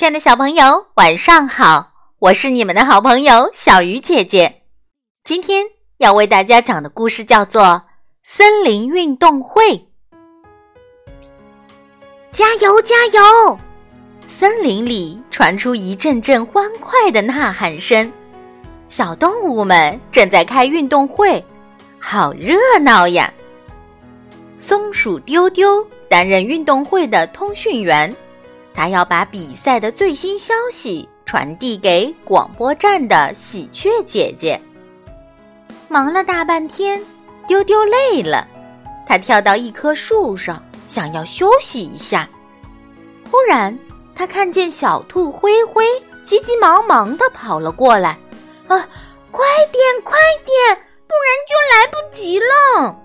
亲爱的小朋友，晚上好！我是你们的好朋友小鱼姐姐。今天要为大家讲的故事叫做《森林运动会》。加油，加油！森林里传出一阵阵欢快的呐喊声，小动物们正在开运动会，好热闹呀！松鼠丢丢担任运动会的通讯员。他要把比赛的最新消息传递给广播站的喜鹊姐姐。忙了大半天，丢丢累了，他跳到一棵树上，想要休息一下。忽然，他看见小兔灰灰急急忙忙的跑了过来。“啊，快点，快点，不然就来不及了！”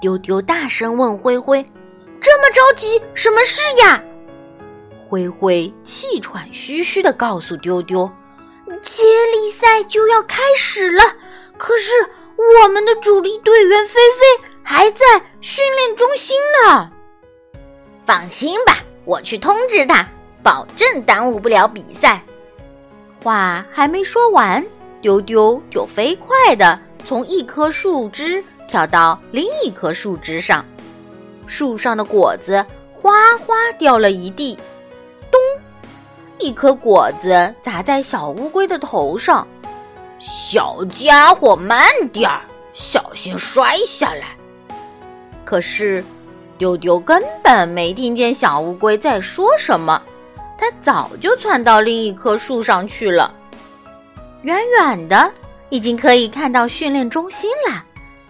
丢丢大声问灰灰：“这么着急，什么事呀？”灰灰气喘吁吁的告诉丢丢：“接力赛就要开始了，可是我们的主力队员菲菲还在训练中心呢。”放心吧，我去通知他，保证耽误不了比赛。话还没说完，丢丢就飞快的从一棵树枝跳到另一棵树枝上，树上的果子哗哗掉了一地。一颗果子砸在小乌龟的头上，小家伙慢点儿，小心摔下来。可是，丢丢根本没听见小乌龟在说什么，它早就窜到另一棵树上去了。远远的，已经可以看到训练中心了，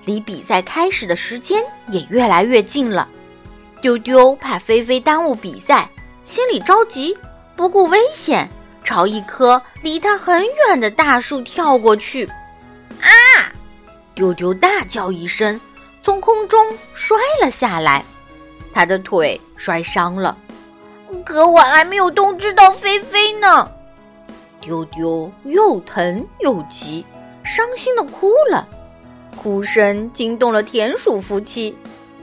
离比赛开始的时间也越来越近了。丢丢怕菲菲耽误比赛，心里着急。不顾危险，朝一棵离他很远的大树跳过去。啊！丢丢大叫一声，从空中摔了下来，他的腿摔伤了。可我还没有通知到菲菲呢。丢丢又疼又急，伤心的哭了，哭声惊动了田鼠夫妻，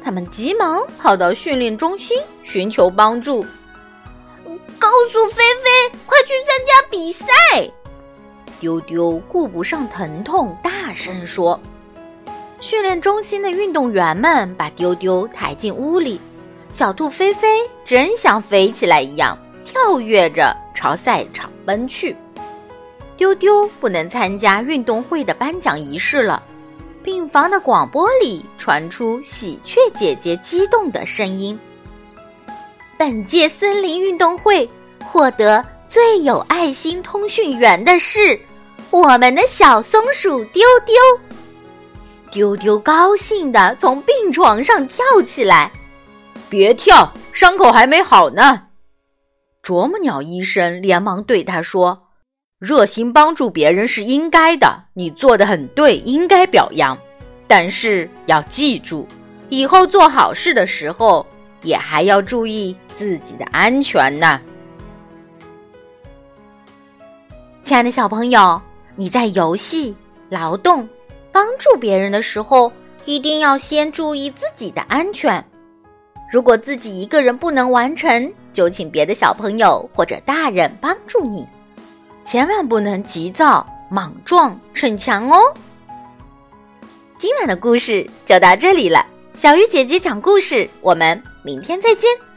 他们急忙跑到训练中心寻求帮助。告诉菲菲，快去参加比赛！丢丢顾不上疼痛，大声说。训练中心的运动员们把丢丢抬进屋里，小兔菲菲真像飞起来一样，跳跃着朝赛场奔去。丢丢不能参加运动会的颁奖仪式了。病房的广播里传出喜鹊姐姐激动的声音。本届森林运动会获得最有爱心通讯员的是我们的小松鼠丢丢。丢丢高兴地从病床上跳起来，别跳，伤口还没好呢。啄木鸟医生连忙对他说：“热心帮助别人是应该的，你做的很对，应该表扬。但是要记住，以后做好事的时候。”也还要注意自己的安全呢，亲爱的小朋友，你在游戏、劳动、帮助别人的时候，一定要先注意自己的安全。如果自己一个人不能完成，就请别的小朋友或者大人帮助你，千万不能急躁、莽撞、逞强哦。今晚的故事就到这里了，小鱼姐姐讲故事，我们。明天再见。